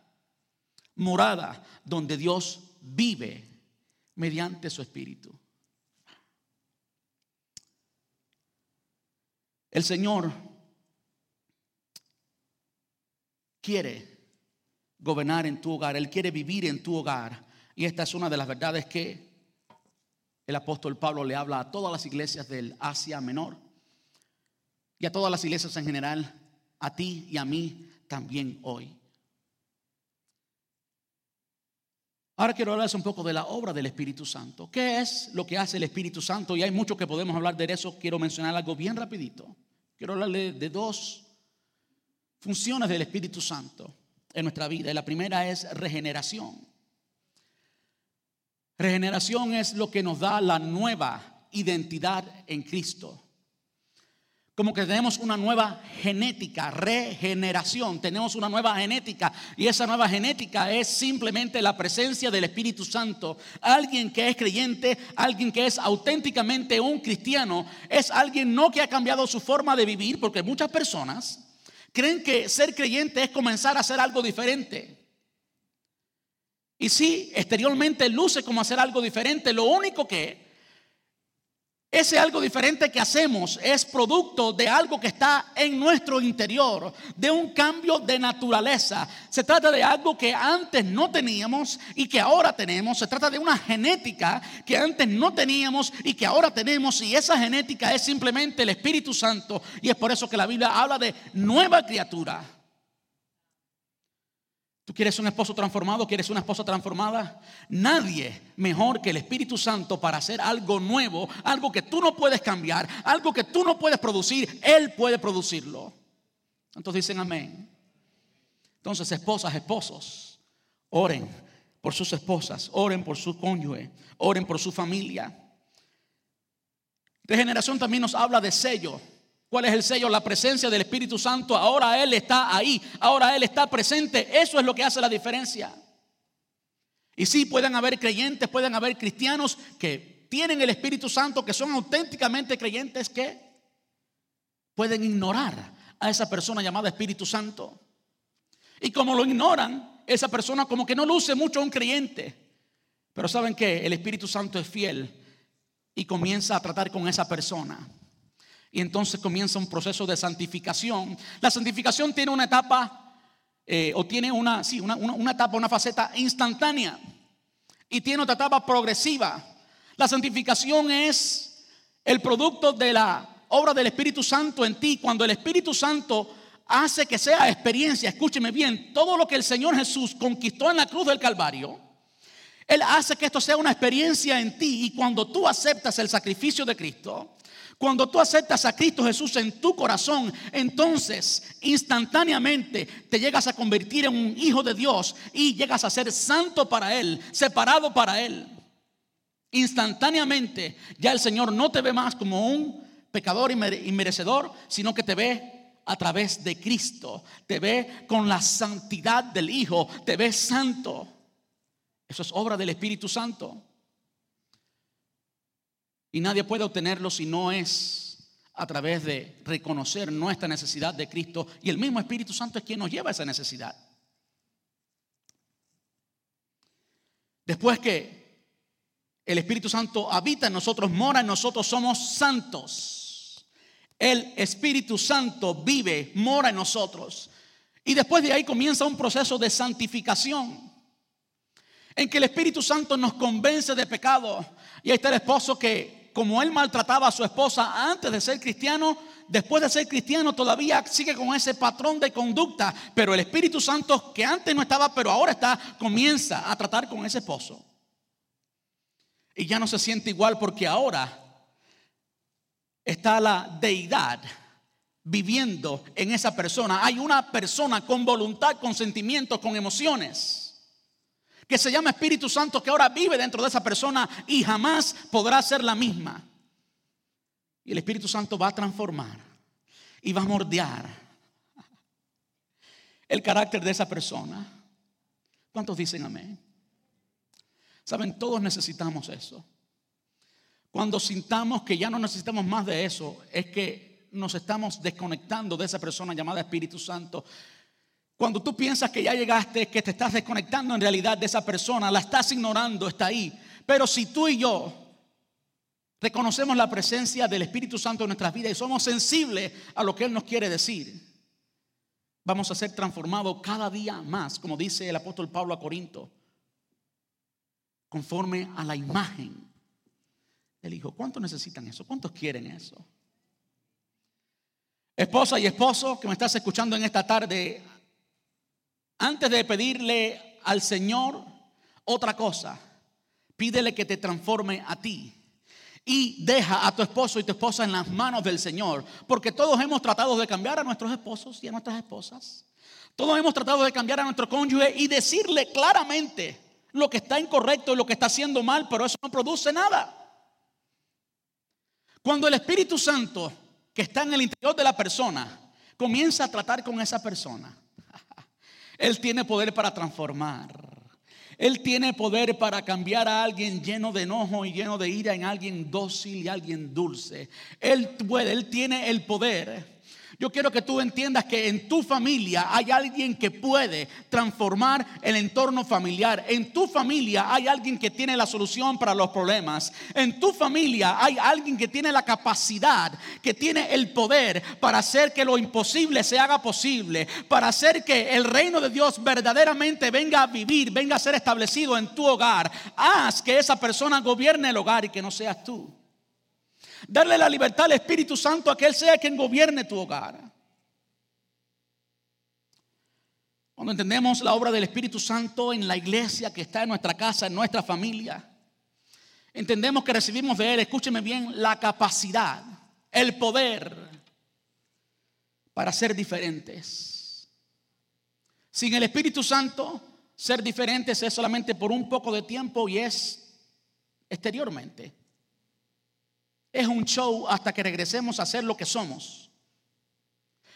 morada donde Dios vive mediante su espíritu. El Señor quiere gobernar en tu hogar, Él quiere vivir en tu hogar. Y esta es una de las verdades que el apóstol Pablo le habla a todas las iglesias del Asia Menor y a todas las iglesias en general, a ti y a mí también hoy. Ahora quiero hablarles un poco de la obra del Espíritu Santo. ¿Qué es lo que hace el Espíritu Santo? Y hay mucho que podemos hablar de eso. Quiero mencionar algo bien rapidito. Quiero hablarle de dos funciones del Espíritu Santo en nuestra vida. Y la primera es regeneración. Regeneración es lo que nos da la nueva identidad en Cristo. Como que tenemos una nueva genética, regeneración, tenemos una nueva genética y esa nueva genética es simplemente la presencia del Espíritu Santo. Alguien que es creyente, alguien que es auténticamente un cristiano, es alguien no que ha cambiado su forma de vivir, porque muchas personas creen que ser creyente es comenzar a hacer algo diferente. Y sí, exteriormente luce como hacer algo diferente, lo único que ese algo diferente que hacemos es producto de algo que está en nuestro interior, de un cambio de naturaleza. Se trata de algo que antes no teníamos y que ahora tenemos. Se trata de una genética que antes no teníamos y que ahora tenemos. Y esa genética es simplemente el Espíritu Santo. Y es por eso que la Biblia habla de nueva criatura. ¿Tú quieres un esposo transformado? ¿Quieres una esposa transformada? Nadie mejor que el Espíritu Santo para hacer algo nuevo, algo que tú no puedes cambiar, algo que tú no puedes producir, Él puede producirlo. Entonces dicen amén. Entonces, esposas, esposos, oren por sus esposas, oren por su cónyuge, oren por su familia. Regeneración también nos habla de sello. ¿Cuál es el sello? La presencia del Espíritu Santo. Ahora Él está ahí. Ahora Él está presente. Eso es lo que hace la diferencia. Y sí, pueden haber creyentes, pueden haber cristianos que tienen el Espíritu Santo, que son auténticamente creyentes, que pueden ignorar a esa persona llamada Espíritu Santo. Y como lo ignoran, esa persona como que no luce mucho a un creyente. Pero ¿saben que El Espíritu Santo es fiel y comienza a tratar con esa persona y entonces comienza un proceso de santificación. La santificación tiene una etapa, eh, o tiene una, sí, una, una, una etapa, una faceta instantánea, y tiene otra etapa progresiva. La santificación es el producto de la obra del Espíritu Santo en ti. Cuando el Espíritu Santo hace que sea experiencia, escúcheme bien, todo lo que el Señor Jesús conquistó en la cruz del Calvario, Él hace que esto sea una experiencia en ti. Y cuando tú aceptas el sacrificio de Cristo, cuando tú aceptas a Cristo Jesús en tu corazón, entonces instantáneamente te llegas a convertir en un hijo de Dios y llegas a ser santo para Él, separado para Él. Instantáneamente ya el Señor no te ve más como un pecador y merecedor, sino que te ve a través de Cristo, te ve con la santidad del Hijo, te ve santo. Eso es obra del Espíritu Santo. Y nadie puede obtenerlo si no es a través de reconocer nuestra necesidad de Cristo. Y el mismo Espíritu Santo es quien nos lleva a esa necesidad. Después que el Espíritu Santo habita en nosotros, mora en nosotros, somos santos. El Espíritu Santo vive, mora en nosotros. Y después de ahí comienza un proceso de santificación en que el Espíritu Santo nos convence de pecado. Y ahí está el esposo que como él maltrataba a su esposa antes de ser cristiano, después de ser cristiano todavía sigue con ese patrón de conducta, pero el Espíritu Santo que antes no estaba, pero ahora está, comienza a tratar con ese esposo. Y ya no se siente igual porque ahora está la deidad viviendo en esa persona. Hay una persona con voluntad, con sentimientos, con emociones que se llama Espíritu Santo, que ahora vive dentro de esa persona y jamás podrá ser la misma. Y el Espíritu Santo va a transformar y va a mordear el carácter de esa persona. ¿Cuántos dicen amén? Saben, todos necesitamos eso. Cuando sintamos que ya no necesitamos más de eso, es que nos estamos desconectando de esa persona llamada Espíritu Santo. Cuando tú piensas que ya llegaste, que te estás desconectando en realidad de esa persona, la estás ignorando, está ahí. Pero si tú y yo reconocemos la presencia del Espíritu Santo en nuestras vidas y somos sensibles a lo que Él nos quiere decir, vamos a ser transformados cada día más, como dice el apóstol Pablo a Corinto, conforme a la imagen del Hijo. ¿Cuántos necesitan eso? ¿Cuántos quieren eso? Esposa y esposo que me estás escuchando en esta tarde, antes de pedirle al Señor otra cosa, pídele que te transforme a ti. Y deja a tu esposo y tu esposa en las manos del Señor. Porque todos hemos tratado de cambiar a nuestros esposos y a nuestras esposas. Todos hemos tratado de cambiar a nuestro cónyuge y decirle claramente lo que está incorrecto y lo que está haciendo mal, pero eso no produce nada. Cuando el Espíritu Santo que está en el interior de la persona comienza a tratar con esa persona, Él tiene poder para transformar. Él tiene poder para cambiar a alguien lleno de enojo y lleno de ira en alguien dócil y alguien dulce. Él puede, Él tiene el poder yo quiero que tú entiendas que en tu familia hay alguien que puede transformar el entorno familiar. En tu familia hay alguien que tiene la solución para los problemas. En tu familia hay alguien que tiene la capacidad, que tiene el poder para hacer que lo imposible se haga posible, para hacer que el reino de Dios verdaderamente venga a vivir, venga a ser establecido en tu hogar. Haz que esa persona gobierne el hogar y que no seas tú. Darle la libertad al Espíritu Santo a que Él sea quien gobierne tu hogar. Cuando entendemos la obra del Espíritu Santo en la iglesia que está en nuestra casa, en nuestra familia, entendemos que recibimos de Él, escúcheme bien, la capacidad, el poder para ser diferentes. Sin el Espíritu Santo, ser diferentes es solamente por un poco de tiempo y es exteriormente es un show hasta que regresemos a ser lo que somos.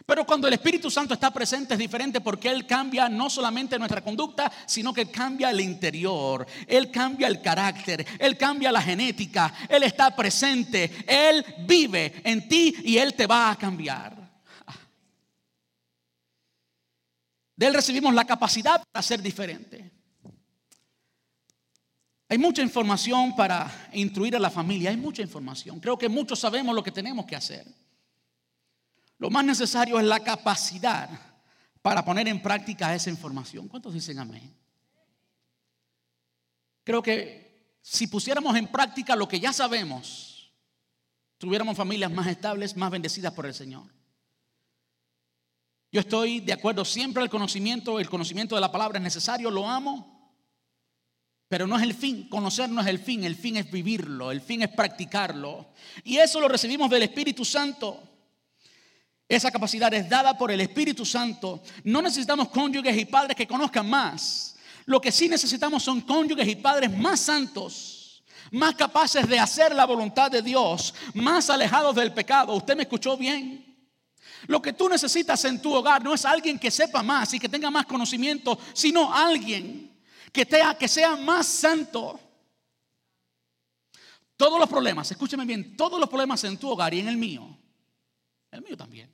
Pero cuando el Espíritu Santo está presente es diferente porque Él cambia no solamente nuestra conducta, sino que cambia el interior, Él cambia el carácter, Él cambia la genética, Él está presente, Él vive en ti y Él te va a cambiar. De Él recibimos la capacidad para ser diferente. Hay mucha información para instruir a la familia, hay mucha información. Creo que muchos sabemos lo que tenemos que hacer. Lo más necesario es la capacidad para poner en práctica esa información. ¿Cuántos dicen amén? Creo que si pusiéramos en práctica lo que ya sabemos, tuviéramos familias más estables, más bendecidas por el Señor. Yo estoy de acuerdo siempre al conocimiento, el conocimiento de la palabra es necesario, lo amo, pero no es el fin, conocer no es el fin, el fin es vivirlo, el fin es practicarlo. Y eso lo recibimos del Espíritu Santo. Esa capacidad es dada por el Espíritu Santo. No necesitamos cónyuges y padres que conozcan más. Lo que sí necesitamos son cónyuges y padres más santos, más capaces de hacer la voluntad de Dios, más alejados del pecado. ¿Usted me escuchó bien? Lo que tú necesitas en tu hogar no es alguien que sepa más y que tenga más conocimiento, sino alguien que, que sea más santo. Todos los problemas, escúcheme bien, todos los problemas en tu hogar y en el mío, el mío también.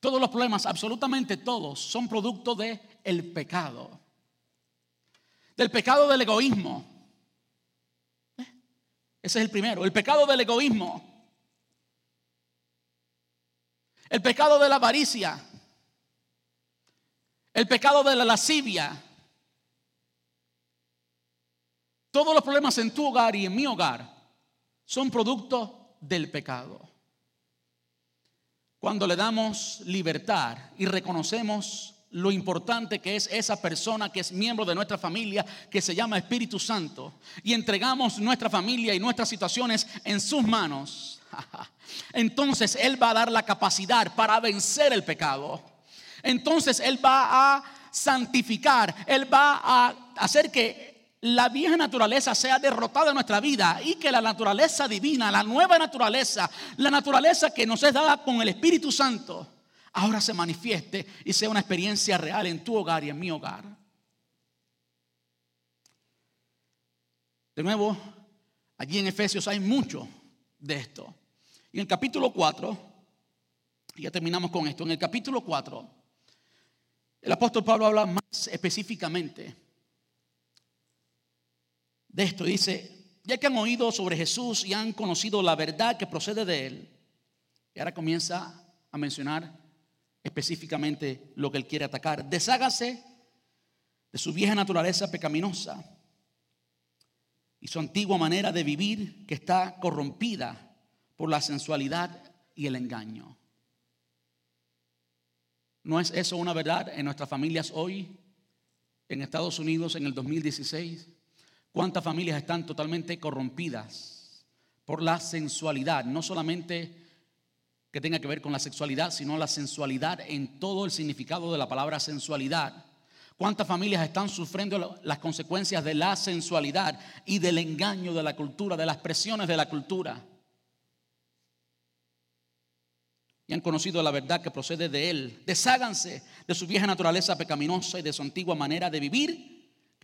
Todos los problemas, absolutamente todos, son producto del el pecado. Del pecado del egoísmo. ¿Eh? Ese es el primero, el pecado del egoísmo. El pecado de la avaricia. El pecado de la lascivia. Todos los problemas en tu hogar y en mi hogar son producto del pecado. Cuando le damos libertad y reconocemos lo importante que es esa persona que es miembro de nuestra familia, que se llama Espíritu Santo, y entregamos nuestra familia y nuestras situaciones en sus manos, entonces Él va a dar la capacidad para vencer el pecado. Entonces Él va a santificar, Él va a hacer que la vieja naturaleza sea derrotada en nuestra vida y que la naturaleza divina, la nueva naturaleza, la naturaleza que nos es dada con el Espíritu Santo, ahora se manifieste y sea una experiencia real en tu hogar y en mi hogar. De nuevo, allí en Efesios hay mucho de esto. En el capítulo 4, ya terminamos con esto, en el capítulo 4, El apóstol Pablo habla más específicamente de esto. Dice, ya que han oído sobre Jesús y han conocido la verdad que procede de él, y ahora comienza a mencionar específicamente lo que él quiere atacar. Deshágase de su vieja naturaleza pecaminosa y su antigua manera de vivir que está corrompida por la sensualidad y el engaño. ¿No es eso una verdad en nuestras familias hoy, en Estados Unidos en el 2016? ¿Cuántas familias están totalmente corrompidas por la sensualidad? No solamente que tenga que ver con la sexualidad, sino la sensualidad en todo el significado de la palabra sensualidad. ¿Cuántas familias están sufriendo las consecuencias de la sensualidad y del engaño de la cultura, de las presiones de la cultura? Y han conocido la verdad que procede de Él. Desháganse de su vieja naturaleza pecaminosa y de su antigua manera de vivir,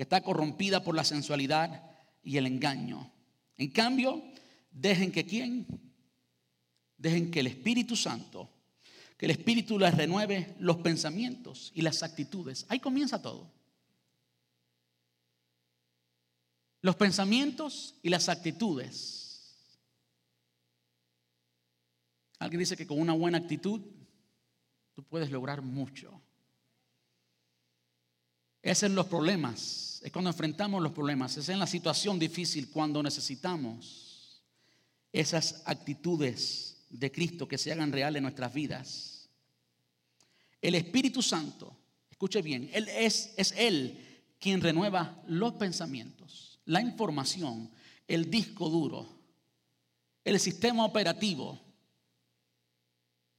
que está corrompida por la sensualidad y el engaño. En cambio, dejen que quién? Dejen que el Espíritu Santo que el Espíritu les renueve los pensamientos y las actitudes. Ahí comienza todo. Los pensamientos y las actitudes. Alguien dice que con una buena actitud tú puedes lograr mucho. Es en los problemas, es cuando enfrentamos los problemas, es en la situación difícil cuando necesitamos esas actitudes de Cristo que se hagan reales en nuestras vidas. El Espíritu Santo, escuche bien, él es, es Él quien renueva los pensamientos, la información, el disco duro, el sistema operativo.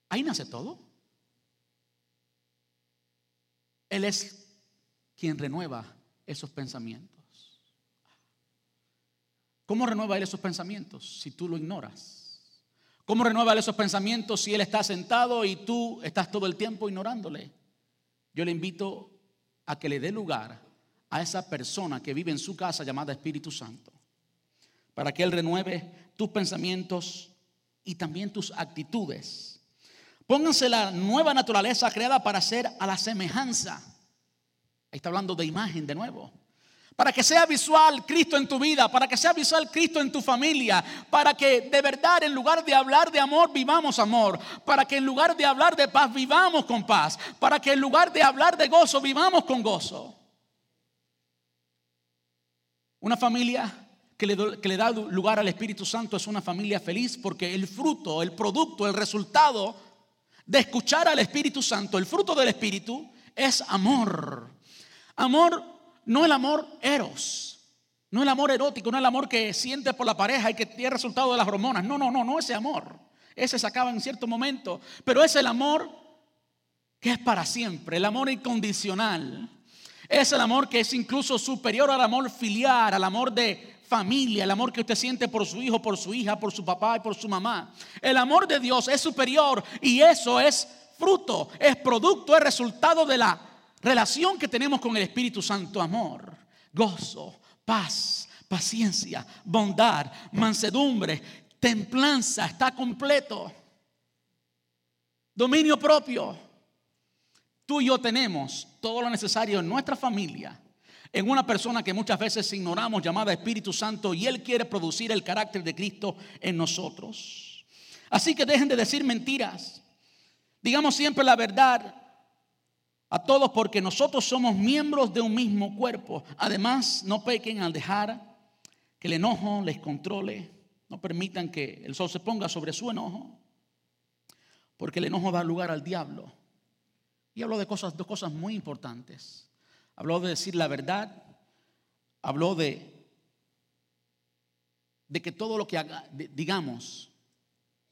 Ahí nace todo. Él es quien renueva esos pensamientos. ¿Cómo renueva Él esos pensamientos si tú lo ignoras? ¿Cómo renueva esos pensamientos si Él está sentado y tú estás todo el tiempo ignorándole? Yo le invito a que le dé lugar a esa persona que vive en su casa llamada Espíritu Santo, para que Él renueve tus pensamientos y también tus actitudes. Pónganse la nueva naturaleza creada para ser a la semejanza. Ahí está hablando de imagen de nuevo para que sea visual Cristo en tu vida, para que sea visual Cristo en tu familia, para que de verdad en lugar de hablar de amor vivamos amor, para que en lugar de hablar de paz vivamos con paz, para que en lugar de hablar de gozo vivamos con gozo. Una familia que le, que le da lugar al Espíritu Santo es una familia feliz porque el fruto, el producto, el resultado de escuchar al Espíritu Santo, el fruto del Espíritu es amor. Amor no el amor eros, no el amor erótico, no el amor que sientes por la pareja y que tiene resultado de las hormonas. No, no, no, no ese amor. Ese se acaba en cierto momento, pero es el amor que es para siempre, el amor incondicional. Es el amor que es incluso superior al amor filial, al amor de familia, el amor que usted siente por su hijo, por su hija, por su papá y por su mamá. El amor de Dios es superior y eso es fruto, es producto, es resultado de la relación que tenemos con el Espíritu Santo, amor, gozo, paz, paciencia, bondad, mansedumbre, templanza, está completo. Dominio propio. Tú y yo tenemos todo lo necesario en nuestra familia, en una persona que muchas veces ignoramos llamada Espíritu Santo y Él quiere producir el carácter de Cristo en nosotros. Así que dejen de decir mentiras. Digamos siempre la verdad a todos porque nosotros somos miembros de un mismo cuerpo. Además, no pequen al dejar que el enojo les controle. No permitan que el sol se ponga sobre su enojo, porque el enojo da lugar al diablo. Y habló de cosas, dos cosas muy importantes. Habló de decir la verdad, habló de, que todo lo que haga, digamos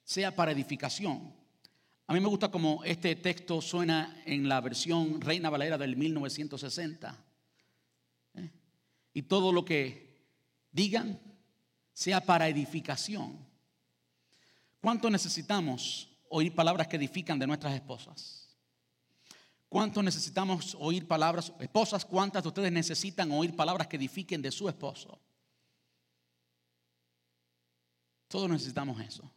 sea para edificación. A mí me gusta como este texto suena en la versión Reina Valera del 1960. ¿eh? Y todo lo que digan sea para edificación. ¿Cuánto necesitamos oír palabras que edifican de nuestras esposas? ¿Cuánto necesitamos oír palabras? Esposas, ¿cuántas de ustedes necesitan oír palabras que edifiquen de su esposo? Todos necesitamos eso.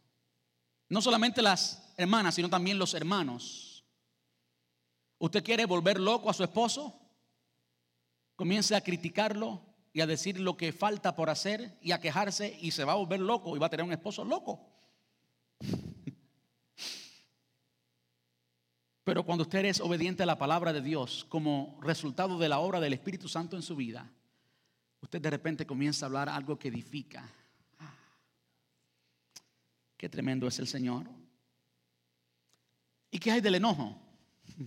No solamente las hermanas, sino también los hermanos. ¿Usted quiere volver loco a su esposo? Comience a criticarlo y a decir lo que falta por hacer y a quejarse y se va a volver loco y va a tener un esposo loco. Pero cuando usted es obediente a la palabra de Dios como resultado de la obra del Espíritu Santo en su vida, usted de repente comienza a hablar algo que edifica. Qué tremendo es el Señor. ¿Y qué hay del enojo?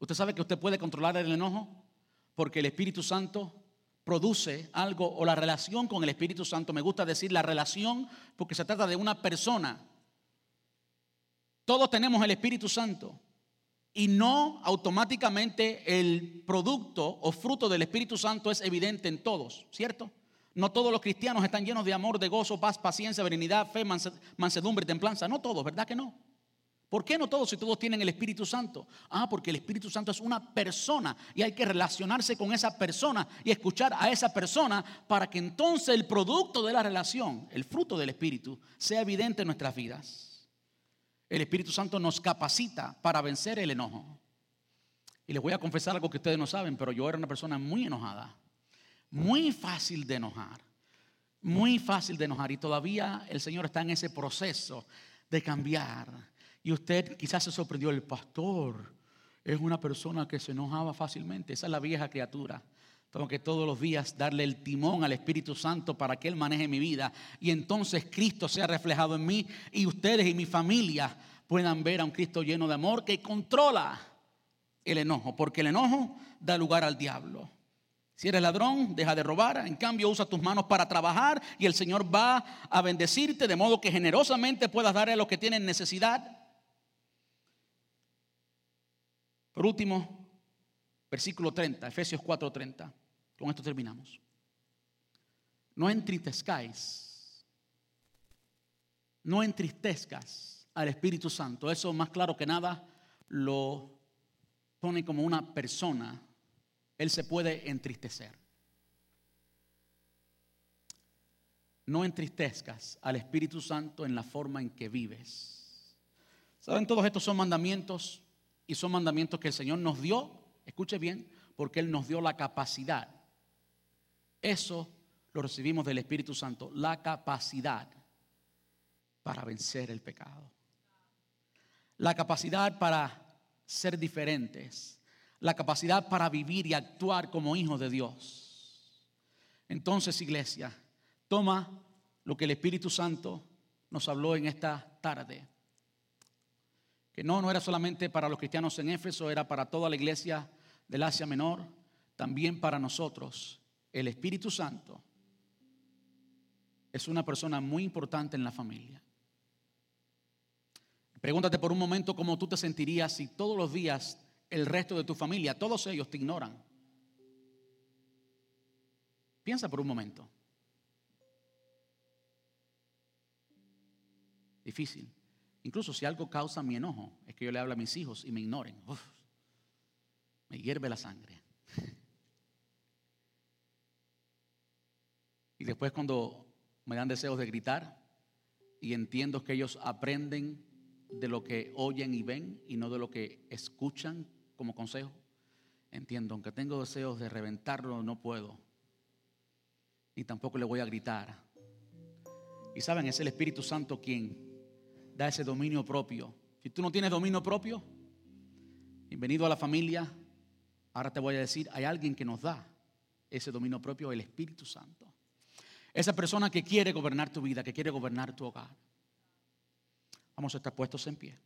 Usted sabe que usted puede controlar el enojo porque el Espíritu Santo produce algo o la relación con el Espíritu Santo. Me gusta decir la relación porque se trata de una persona todos tenemos el Espíritu Santo y no automáticamente el producto o fruto del Espíritu Santo es evidente en todos, ¿cierto? No todos los cristianos están llenos de amor, de gozo, paz, paciencia, benignidad, fe, mansedumbre, templanza. No todos, ¿verdad que no? ¿Por qué no todos si todos tienen el Espíritu Santo? Ah, porque el Espíritu Santo es una persona y hay que relacionarse con esa persona y escuchar a esa persona para que entonces el producto de la relación, el fruto del Espíritu, sea evidente en nuestras vidas. El Espíritu Santo nos capacita para vencer el enojo. Y les voy a confesar algo que ustedes no saben, pero yo era una persona muy enojada, muy fácil de enojar, muy fácil de enojar. Y todavía el Señor está en ese proceso de cambiar. Y usted quizás se sorprendió, el pastor es una persona que se enojaba fácilmente. Esa es la vieja criatura. Tengo que todos los días darle el timón al Espíritu Santo para que Él maneje mi vida. Y entonces Cristo sea reflejado en mí y ustedes y mi familia puedan ver a un Cristo lleno de amor que controla el enojo. Porque el enojo da lugar al diablo. Si eres ladrón, deja de robar. En cambio, usa tus manos para trabajar y el Señor va a bendecirte de modo que generosamente puedas darle a los que tienen necesidad. Por último, Versículo 30, Efesios 4:30. Con esto terminamos. No entristezcáis, no entristezcas al Espíritu Santo. Eso más claro que nada lo pone como una persona. Él se puede entristecer. No entristezcas al Espíritu Santo en la forma en que vives. ¿Saben? Todos estos son mandamientos y son mandamientos que el Señor nos dio Escuche bien, porque Él nos dio la capacidad. Eso lo recibimos del Espíritu Santo, la capacidad para vencer el pecado. La capacidad para ser diferentes. La capacidad para vivir y actuar como hijos de Dios. Entonces, iglesia, toma lo que el Espíritu Santo nos habló en esta tarde. Que no, no era solamente para los cristianos en Éfeso, era para toda la iglesia del Asia Menor, también para nosotros, el Espíritu Santo es una persona muy importante en la familia. Pregúntate por un momento cómo tú te sentirías si todos los días el resto de tu familia, todos ellos te ignoran. Piensa por un momento. Difícil. Incluso si algo causa mi enojo, es que yo le hablo a mis hijos y me ignoren me hierve la sangre. Y después cuando me dan deseos de gritar y entiendo que ellos aprenden de lo que oyen y ven y no de lo que escuchan como consejo, entiendo, aunque tengo deseos de reventarlo, no puedo. Y tampoco le voy a gritar. Y saben, es el Espíritu Santo quien da ese dominio propio. Si tú no tienes dominio propio, bienvenido a la familia, Ahora te voy a decir, hay alguien que nos da ese dominio propio, el Espíritu Santo. Esa persona que quiere gobernar tu vida, que quiere gobernar tu hogar. Vamos a estar puestos en pie.